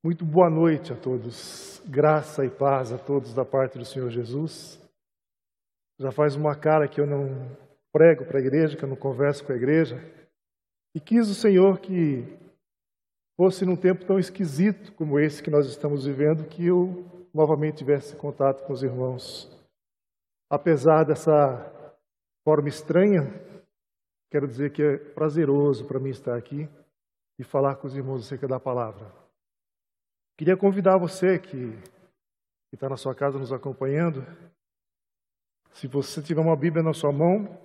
Muito boa noite a todos. Graça e paz a todos da parte do Senhor Jesus. Já faz uma cara que eu não prego para a igreja, que eu não converso com a igreja. E quis o Senhor que fosse num tempo tão esquisito como esse que nós estamos vivendo, que eu novamente tivesse contato com os irmãos. Apesar dessa forma estranha, quero dizer que é prazeroso para mim estar aqui e falar com os irmãos acerca da palavra. Queria convidar você que está na sua casa nos acompanhando, se você tiver uma Bíblia na sua mão,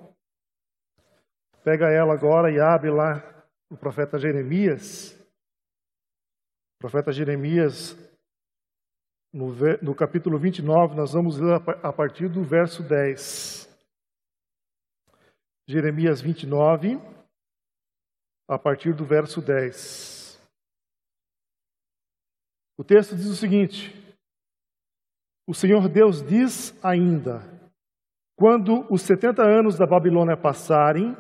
pega ela agora e abre lá o profeta Jeremias. O profeta Jeremias, no, no capítulo 29, nós vamos ler a partir do verso 10. Jeremias 29, a partir do verso 10. O texto diz o seguinte: O Senhor Deus diz ainda: Quando os setenta anos da Babilônia passarem,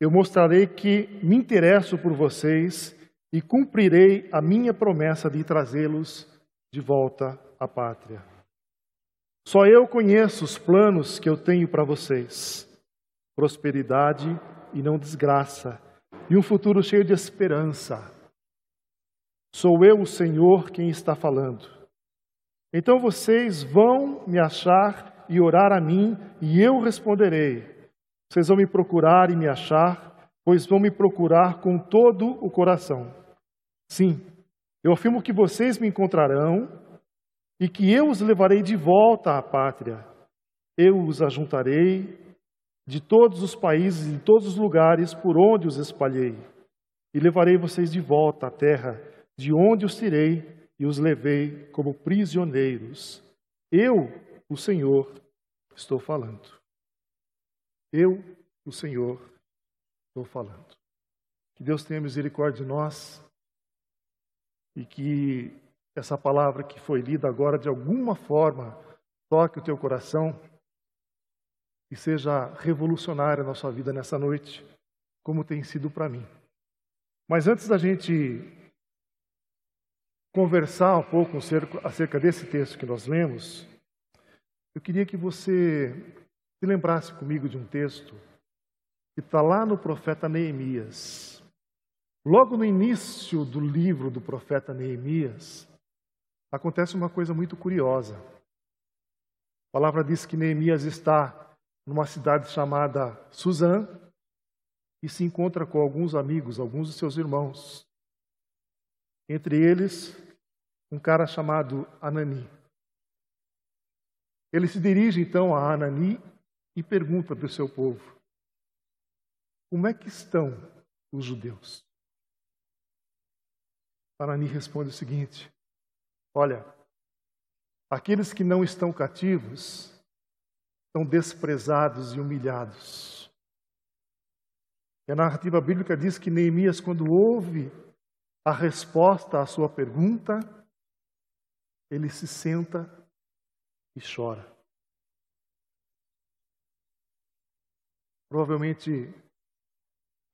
eu mostrarei que me interesso por vocês e cumprirei a minha promessa de trazê-los de volta à pátria. Só eu conheço os planos que eu tenho para vocês: prosperidade e não desgraça, e um futuro cheio de esperança. Sou eu, o Senhor, quem está falando. Então vocês vão me achar e orar a mim, e eu responderei. Vocês vão me procurar e me achar, pois vão me procurar com todo o coração. Sim, eu afirmo que vocês me encontrarão e que eu os levarei de volta à pátria. Eu os ajuntarei de todos os países e de todos os lugares por onde os espalhei, e levarei vocês de volta à terra de onde os tirei e os levei como prisioneiros. Eu, o Senhor, estou falando. Eu, o Senhor, estou falando. Que Deus tenha misericórdia de nós e que essa palavra que foi lida agora, de alguma forma, toque o teu coração e seja revolucionária na sua vida nessa noite, como tem sido para mim. Mas antes da gente conversar um pouco acerca desse texto que nós lemos, eu queria que você se lembrasse comigo de um texto que está lá no profeta Neemias. Logo no início do livro do profeta Neemias, acontece uma coisa muito curiosa. A palavra diz que Neemias está numa cidade chamada Suzã e se encontra com alguns amigos, alguns de seus irmãos. Entre eles, um cara chamado Anani. Ele se dirige então a Anani e pergunta para o seu povo: Como é que estão os judeus? Anani responde o seguinte: Olha, aqueles que não estão cativos são desprezados e humilhados. E a narrativa bíblica diz que Neemias, quando ouve a resposta à sua pergunta, ele se senta e chora. Provavelmente,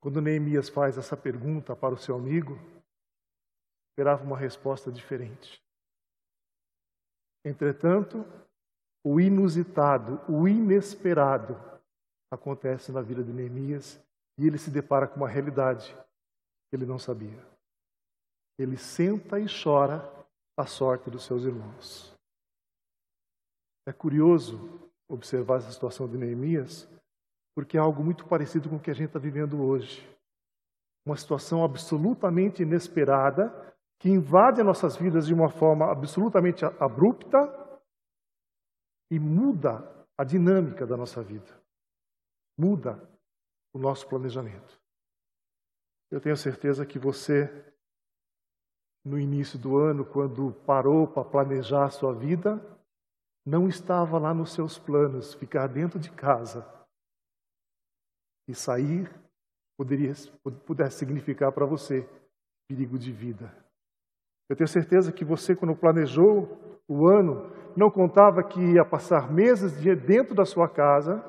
quando Neemias faz essa pergunta para o seu amigo, esperava uma resposta diferente. Entretanto, o inusitado, o inesperado acontece na vida de Neemias e ele se depara com uma realidade que ele não sabia. Ele senta e chora a sorte dos seus irmãos. É curioso observar essa situação de Neemias, porque é algo muito parecido com o que a gente está vivendo hoje. Uma situação absolutamente inesperada, que invade as nossas vidas de uma forma absolutamente abrupta e muda a dinâmica da nossa vida, muda o nosso planejamento. Eu tenho certeza que você no início do ano, quando parou para planejar sua vida, não estava lá nos seus planos ficar dentro de casa e sair poderia pudesse significar para você perigo de vida. Eu tenho certeza que você, quando planejou o ano, não contava que ia passar meses dentro da sua casa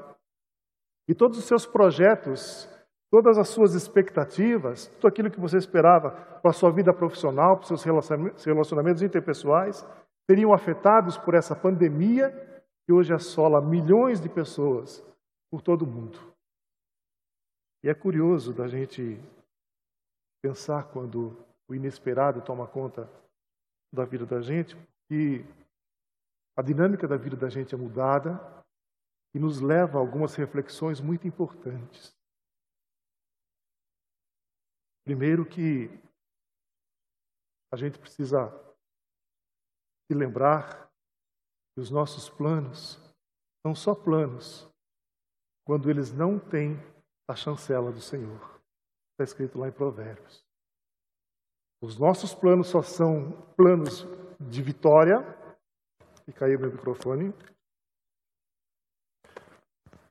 e todos os seus projetos todas as suas expectativas, tudo aquilo que você esperava para a sua vida profissional, para os seus relacionamentos interpessoais, seriam afetados por essa pandemia que hoje assola milhões de pessoas por todo o mundo. E é curioso da gente pensar quando o inesperado toma conta da vida da gente, que a dinâmica da vida da gente é mudada e nos leva a algumas reflexões muito importantes. Primeiro que a gente precisa se lembrar que os nossos planos são só planos quando eles não têm a chancela do Senhor. Está escrito lá em Provérbios. Os nossos planos só são planos de vitória. E caiu meu microfone.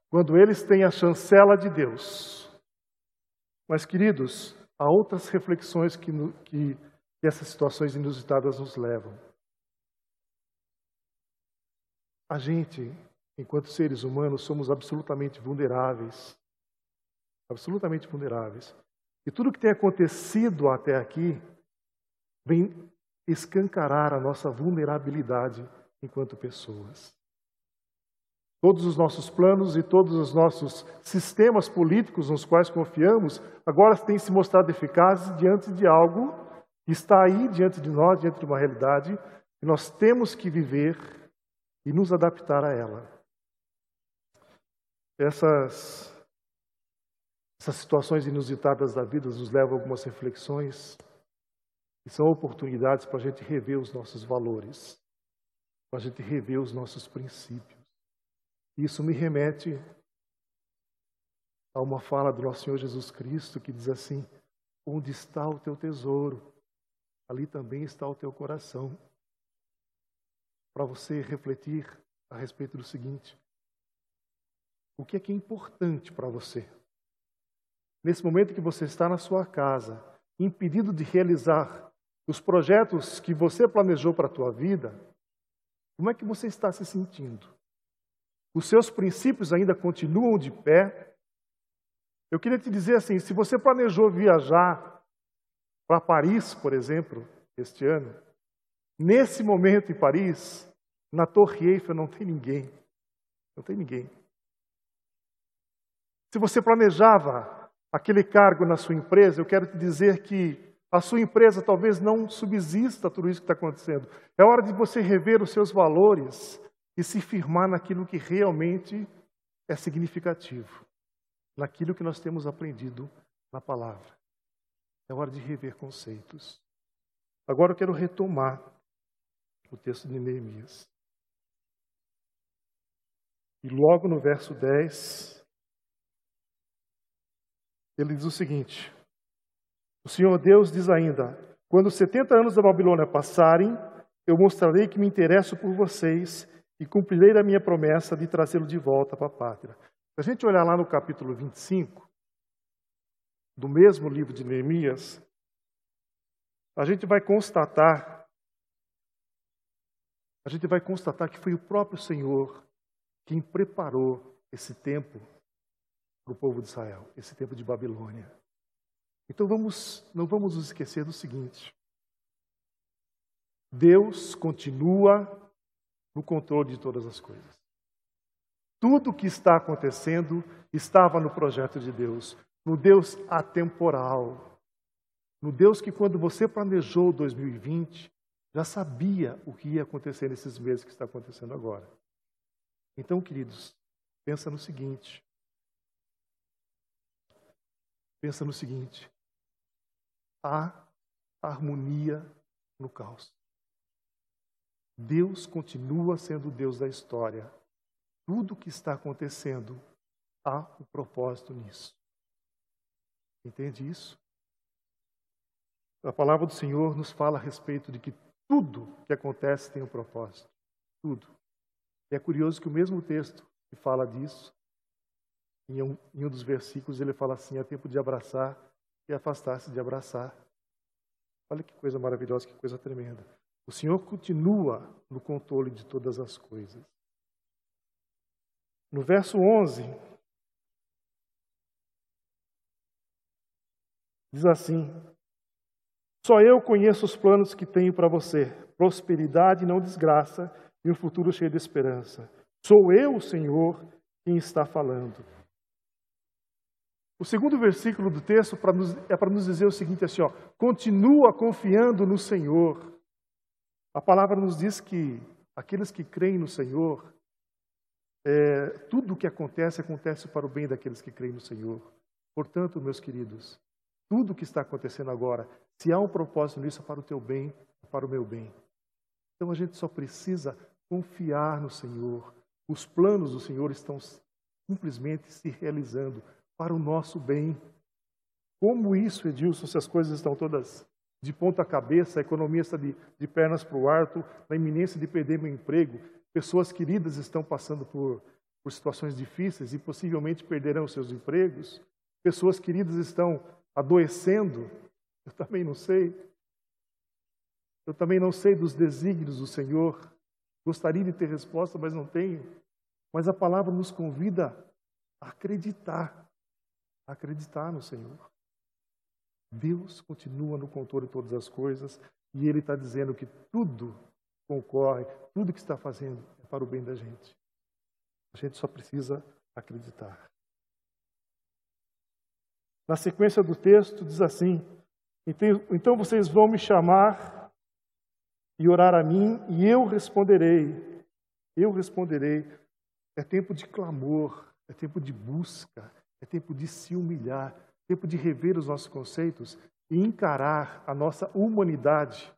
Quando eles têm a chancela de Deus. Mas, queridos, há outras reflexões que, que, que essas situações inusitadas nos levam. A gente, enquanto seres humanos, somos absolutamente vulneráveis. Absolutamente vulneráveis. E tudo que tem acontecido até aqui vem escancarar a nossa vulnerabilidade enquanto pessoas. Todos os nossos planos e todos os nossos sistemas políticos nos quais confiamos agora têm se mostrado eficazes diante de algo que está aí diante de nós, diante de uma realidade, e nós temos que viver e nos adaptar a ela. Essas, essas situações inusitadas da vida nos levam a algumas reflexões e são oportunidades para a gente rever os nossos valores, para a gente rever os nossos princípios. Isso me remete a uma fala do nosso Senhor Jesus Cristo que diz assim: Onde está o teu tesouro, ali também está o teu coração. Para você refletir a respeito do seguinte: o que é que é importante para você? Nesse momento que você está na sua casa, impedido de realizar os projetos que você planejou para a tua vida, como é que você está se sentindo? Os seus princípios ainda continuam de pé? Eu queria te dizer assim, se você planejou viajar para Paris, por exemplo, este ano, nesse momento em Paris, na Torre Eiffel não tem ninguém. Não tem ninguém. Se você planejava aquele cargo na sua empresa, eu quero te dizer que a sua empresa talvez não subsista tudo isso que está acontecendo. É hora de você rever os seus valores e se firmar naquilo que realmente é significativo, naquilo que nós temos aprendido na palavra. É hora de rever conceitos. Agora eu quero retomar o texto de Neemias. E logo no verso 10, ele diz o seguinte: o Senhor Deus diz ainda: Quando os 70 anos da Babilônia passarem, eu mostrarei que me interesso por vocês e cumprirei a minha promessa de trazê-lo de volta para a pátria. Se a gente olhar lá no capítulo 25, do mesmo livro de Neemias, a gente vai constatar a gente vai constatar que foi o próprio Senhor quem preparou esse tempo para o povo de Israel, esse tempo de Babilônia. Então vamos, não vamos nos esquecer do seguinte: Deus continua no controle de todas as coisas. Tudo o que está acontecendo estava no projeto de Deus, no Deus atemporal, no Deus que quando você planejou 2020, já sabia o que ia acontecer nesses meses que está acontecendo agora. Então, queridos, pensa no seguinte. Pensa no seguinte: há harmonia no caos. Deus continua sendo Deus da história. Tudo o que está acontecendo há um propósito nisso. Entende isso? A palavra do Senhor nos fala a respeito de que tudo que acontece tem um propósito. Tudo. E é curioso que o mesmo texto que fala disso, em um, em um dos versículos, ele fala assim: é tempo de abraçar e afastar-se de abraçar. Olha que coisa maravilhosa, que coisa tremenda. O Senhor continua no controle de todas as coisas. No verso 11, Diz assim: Só eu conheço os planos que tenho para você, prosperidade e não desgraça, e um futuro cheio de esperança. Sou eu, o Senhor, quem está falando. O segundo versículo do texto é para nos dizer o seguinte assim, ó, continua confiando no Senhor. A palavra nos diz que aqueles que creem no Senhor, é, tudo o que acontece, acontece para o bem daqueles que creem no Senhor. Portanto, meus queridos, tudo o que está acontecendo agora, se há um propósito nisso, é para o teu bem, é para o meu bem. Então a gente só precisa confiar no Senhor. Os planos do Senhor estão simplesmente se realizando para o nosso bem. Como isso, Edilson, se as coisas estão todas de ponta cabeça, a economia está de, de pernas para o ar, na iminência de perder meu emprego, pessoas queridas estão passando por, por situações difíceis e possivelmente perderão seus empregos, pessoas queridas estão adoecendo, eu também não sei. Eu também não sei dos desígnios do Senhor. Gostaria de ter resposta, mas não tenho. Mas a palavra nos convida a acreditar acreditar no Senhor. Deus continua no controle de todas as coisas e Ele está dizendo que tudo concorre, tudo que está fazendo é para o bem da gente. A gente só precisa acreditar. Na sequência do texto diz assim: então, então vocês vão me chamar e orar a mim, e eu responderei. Eu responderei. É tempo de clamor, é tempo de busca, é tempo de se humilhar, tempo de rever os nossos conceitos e encarar a nossa humanidade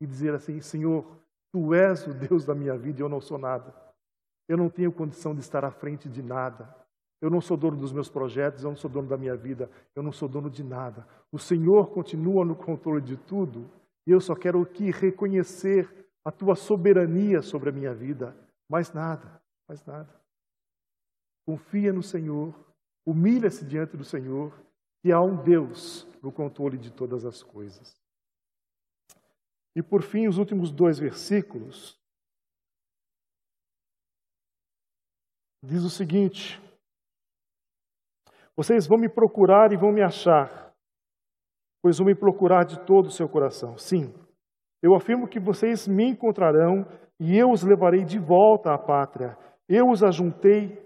e dizer assim: Senhor, tu és o Deus da minha vida e eu não sou nada. Eu não tenho condição de estar à frente de nada. Eu não sou dono dos meus projetos, eu não sou dono da minha vida, eu não sou dono de nada. O Senhor continua no controle de tudo e eu só quero aqui reconhecer a tua soberania sobre a minha vida. Mais nada, mais nada. Confia no Senhor, Humilha-se diante do Senhor, que há um Deus no controle de todas as coisas. E por fim, os últimos dois versículos. Diz o seguinte: Vocês vão me procurar e vão me achar, pois vão me procurar de todo o seu coração. Sim, eu afirmo que vocês me encontrarão e eu os levarei de volta à pátria. Eu os ajuntei,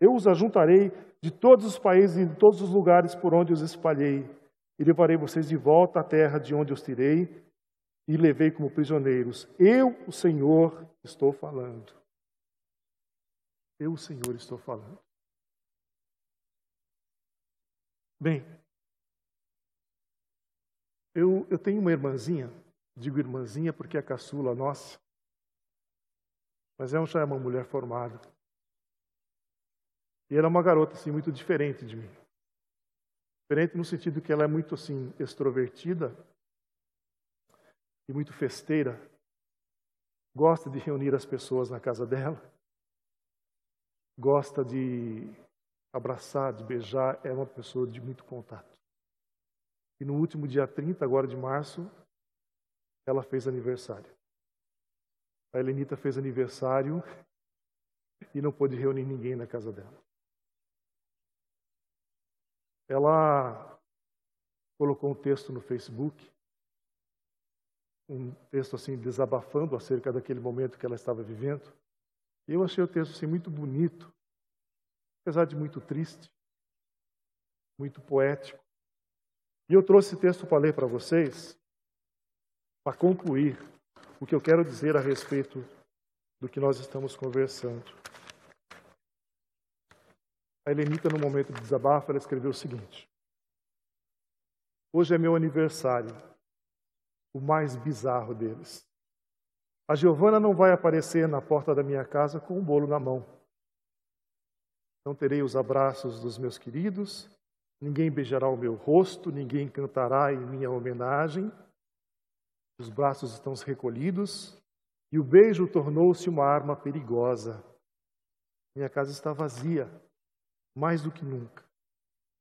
eu os ajuntarei de todos os países e de todos os lugares por onde os espalhei, e levarei vocês de volta à terra de onde os tirei, e levei como prisioneiros. Eu, o Senhor, estou falando. Eu, o Senhor, estou falando. Bem, eu, eu tenho uma irmãzinha, digo irmãzinha porque é caçula nossa, mas ela já é uma mulher formada. E ela é uma garota assim muito diferente de mim. Diferente no sentido que ela é muito assim extrovertida e muito festeira. Gosta de reunir as pessoas na casa dela. Gosta de abraçar, de beijar, é uma pessoa de muito contato. E no último dia 30, agora de março, ela fez aniversário. A Helenita fez aniversário e não pôde reunir ninguém na casa dela ela colocou um texto no Facebook, um texto assim desabafando acerca daquele momento que ela estava vivendo. E eu achei o texto assim muito bonito, apesar de muito triste, muito poético. E eu trouxe esse texto para ler para vocês, para concluir o que eu quero dizer a respeito do que nós estamos conversando. A Helenita, no momento de desabafo, ela escreveu o seguinte: Hoje é meu aniversário, o mais bizarro deles. A Giovana não vai aparecer na porta da minha casa com um bolo na mão. Não terei os abraços dos meus queridos, ninguém beijará o meu rosto, ninguém cantará em minha homenagem. Os braços estão recolhidos e o beijo tornou-se uma arma perigosa. Minha casa está vazia, mais do que nunca.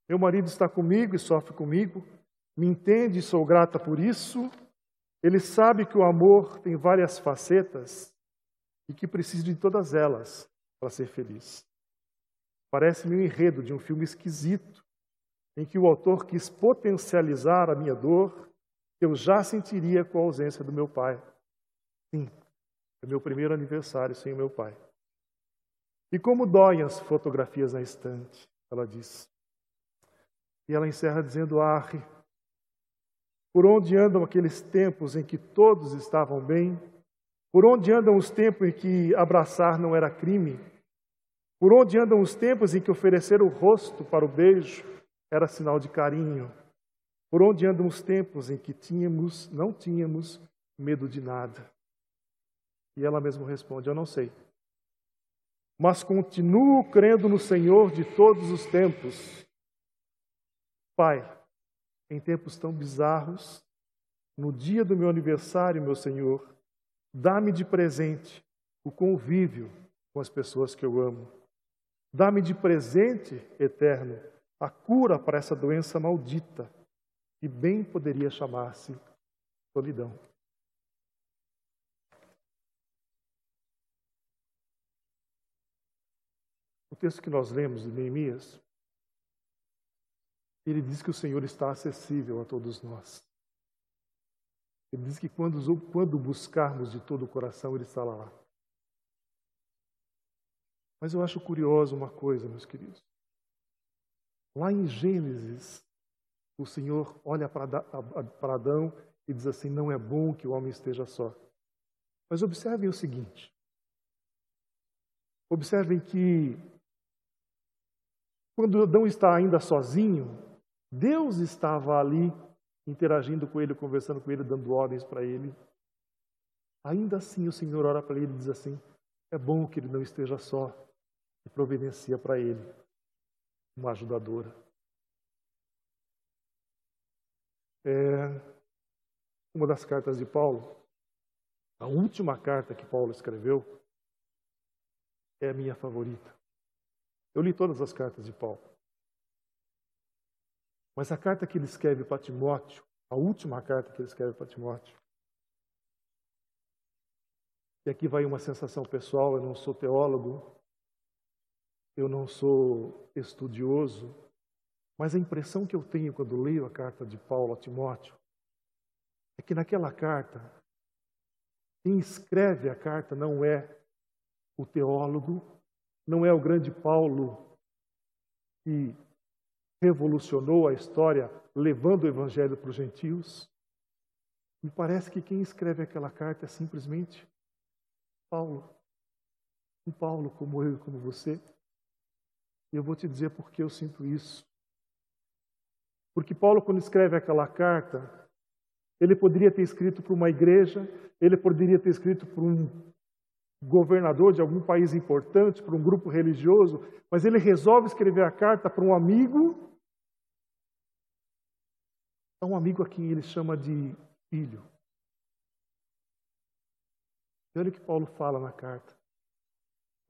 Meu marido está comigo e sofre comigo, me entende e sou grata por isso. Ele sabe que o amor tem várias facetas e que preciso de todas elas para ser feliz. Parece-me um enredo de um filme esquisito, em que o autor quis potencializar a minha dor, eu já sentiria com a ausência do meu pai. Sim, é meu primeiro aniversário sem o meu pai. E como doem as fotografias na estante, ela diz. E ela encerra dizendo: Ah, por onde andam aqueles tempos em que todos estavam bem? Por onde andam os tempos em que abraçar não era crime? Por onde andam os tempos em que oferecer o rosto para o beijo era sinal de carinho? Por onde andam os tempos em que tínhamos, não tínhamos medo de nada? E ela mesma responde: Eu não sei. Mas continuo crendo no Senhor de todos os tempos. Pai, em tempos tão bizarros, no dia do meu aniversário, meu Senhor, dá-me de presente o convívio com as pessoas que eu amo. Dá-me de presente, eterno, a cura para essa doença maldita, que bem poderia chamar-se solidão. O texto que nós lemos de Neemias ele diz que o Senhor está acessível a todos nós. Ele diz que quando, quando buscarmos de todo o coração, Ele está lá. Mas eu acho curioso uma coisa, meus queridos. Lá em Gênesis, o Senhor olha para Adão e diz assim: Não é bom que o homem esteja só. Mas observem o seguinte: observem que quando Adão está ainda sozinho, Deus estava ali interagindo com ele, conversando com ele, dando ordens para ele. Ainda assim, o Senhor ora para ele e diz assim: é bom que ele não esteja só, e providencia para ele uma ajudadora. É uma das cartas de Paulo, a última carta que Paulo escreveu, é a minha favorita. Eu li todas as cartas de Paulo. Mas a carta que ele escreve para Timóteo, a última carta que ele escreve para Timóteo, e aqui vai uma sensação pessoal, eu não sou teólogo, eu não sou estudioso, mas a impressão que eu tenho quando leio a carta de Paulo a Timóteo é que naquela carta, quem escreve a carta não é o teólogo, não é o grande Paulo que revolucionou a história levando o evangelho para os gentios. Me parece que quem escreve aquela carta é simplesmente Paulo. Um Paulo como eu e como você. E eu vou te dizer por que eu sinto isso. Porque Paulo, quando escreve aquela carta, ele poderia ter escrito para uma igreja, ele poderia ter escrito para um governador de algum país importante, para um grupo religioso, mas ele resolve escrever a carta para um amigo, a um amigo a quem ele chama de filho. E olha o que Paulo fala na carta.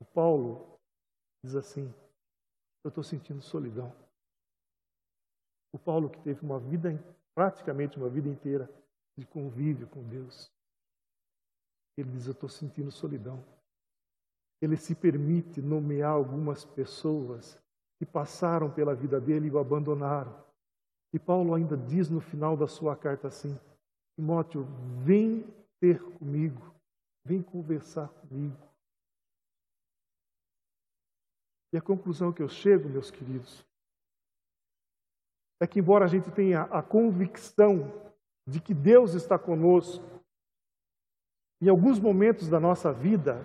O Paulo diz assim: Eu estou sentindo solidão. O Paulo que teve uma vida, praticamente uma vida inteira, de convívio com Deus. Ele diz: Eu estou sentindo solidão. Ele se permite nomear algumas pessoas que passaram pela vida dele e o abandonaram. E Paulo ainda diz no final da sua carta assim: Timóteo, vem ter comigo, vem conversar comigo. E a conclusão que eu chego, meus queridos, é que, embora a gente tenha a convicção de que Deus está conosco, em alguns momentos da nossa vida,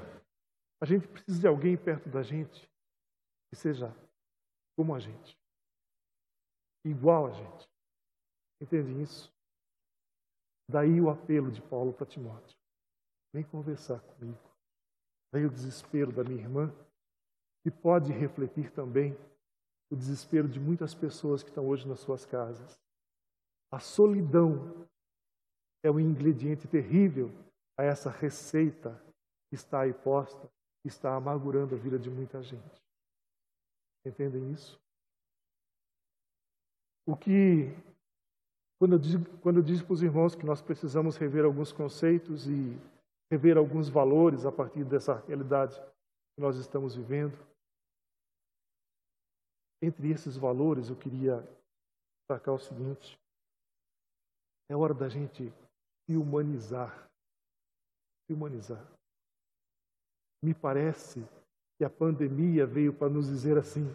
a gente precisa de alguém perto da gente que seja como a gente, igual a gente. Entende isso? Daí o apelo de Paulo para Timóteo: vem conversar comigo. Daí o desespero da minha irmã, que pode refletir também o desespero de muitas pessoas que estão hoje nas suas casas. A solidão é um ingrediente terrível a essa receita que está aí posta, que está amargurando a vida de muita gente. Entendem isso? O que, quando eu digo, quando eu para os irmãos que nós precisamos rever alguns conceitos e rever alguns valores a partir dessa realidade que nós estamos vivendo, entre esses valores eu queria destacar o seguinte: é hora da gente humanizar. Humanizar. Me parece que a pandemia veio para nos dizer assim: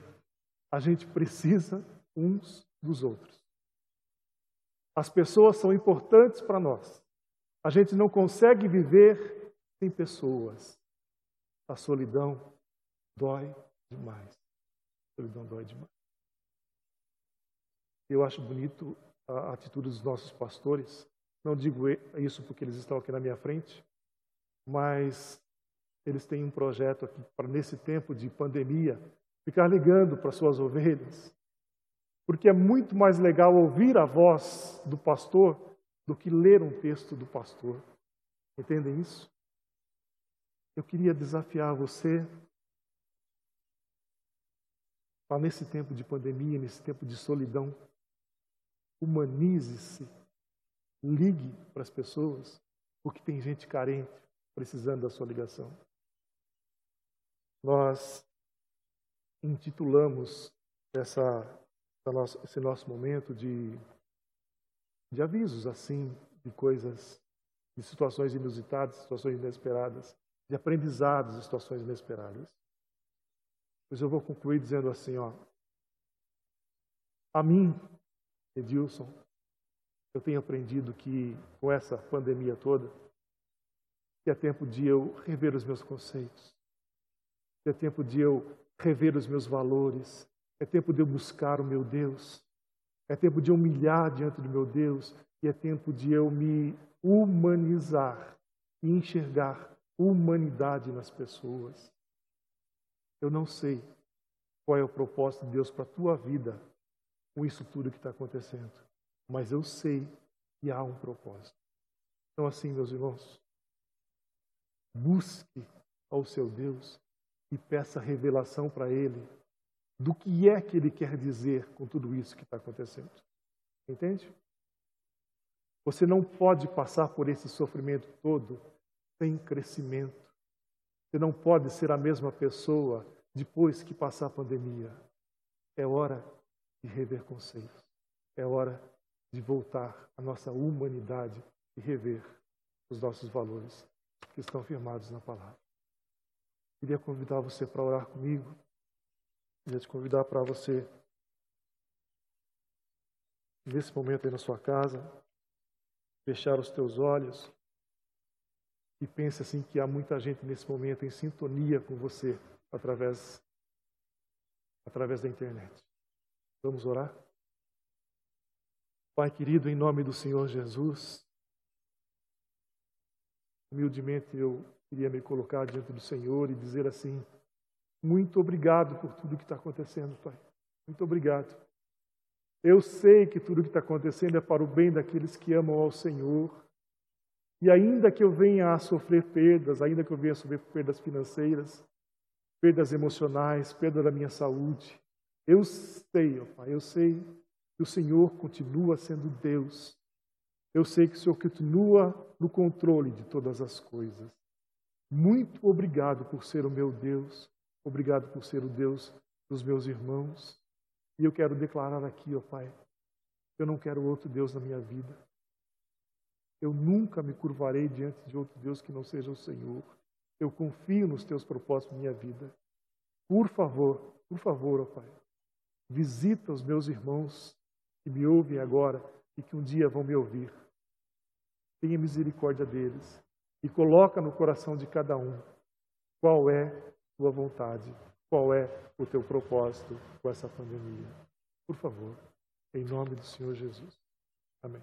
a gente precisa uns dos outros. As pessoas são importantes para nós. A gente não consegue viver sem pessoas. A solidão dói demais. A solidão dói demais. Eu acho bonito a atitude dos nossos pastores. Não digo isso porque eles estão aqui na minha frente, mas eles têm um projeto aqui para, nesse tempo de pandemia, ficar ligando para suas ovelhas. Porque é muito mais legal ouvir a voz do pastor do que ler um texto do pastor. Entendem isso? Eu queria desafiar você para nesse tempo de pandemia, nesse tempo de solidão, humanize-se, ligue para as pessoas, porque tem gente carente precisando da sua ligação. Nós intitulamos essa, esse nosso momento de, de avisos, assim, de coisas, de situações inusitadas, situações inesperadas, de aprendizados, situações inesperadas. Pois eu vou concluir dizendo assim, ó. A mim, Edilson, eu tenho aprendido que com essa pandemia toda, que é tempo de eu rever os meus conceitos, que é tempo de eu rever os meus valores, é tempo de eu buscar o meu Deus, é tempo de eu humilhar diante do meu Deus, e é tempo de eu me humanizar e enxergar humanidade nas pessoas. Eu não sei qual é o propósito de Deus para a tua vida com isso tudo que está acontecendo. Mas eu sei que há um propósito. Então, assim, meus irmãos, busque ao seu Deus e peça revelação para Ele do que é que Ele quer dizer com tudo isso que está acontecendo. Entende? Você não pode passar por esse sofrimento todo sem crescimento. Você não pode ser a mesma pessoa depois que passar a pandemia. É hora de rever conceitos. É hora de voltar à nossa humanidade e rever os nossos valores que estão firmados na palavra. Queria convidar você para orar comigo. Queria te convidar para você, nesse momento aí na sua casa, fechar os teus olhos e pense assim que há muita gente nesse momento em sintonia com você através através da internet. Vamos orar? Pai querido, em nome do Senhor Jesus, humildemente eu queria me colocar diante do Senhor e dizer assim: muito obrigado por tudo que está acontecendo, Pai. Muito obrigado. Eu sei que tudo que está acontecendo é para o bem daqueles que amam ao Senhor. E ainda que eu venha a sofrer perdas, ainda que eu venha a sofrer perdas financeiras, perdas emocionais, perda da minha saúde, eu sei, ó Pai, eu sei que o Senhor continua sendo Deus. Eu sei que o Senhor continua no controle de todas as coisas. Muito obrigado por ser o meu Deus. Obrigado por ser o Deus dos meus irmãos. E eu quero declarar aqui, ó Pai, eu não quero outro Deus na minha vida. Eu nunca me curvarei diante de outro Deus que não seja o Senhor. Eu confio nos teus propósitos na minha vida. Por favor, por favor, ó Pai, Visita os meus irmãos que me ouvem agora e que um dia vão me ouvir. Tenha misericórdia deles e coloca no coração de cada um qual é a tua vontade, qual é o teu propósito com essa pandemia. Por favor, em nome do Senhor Jesus. Amém.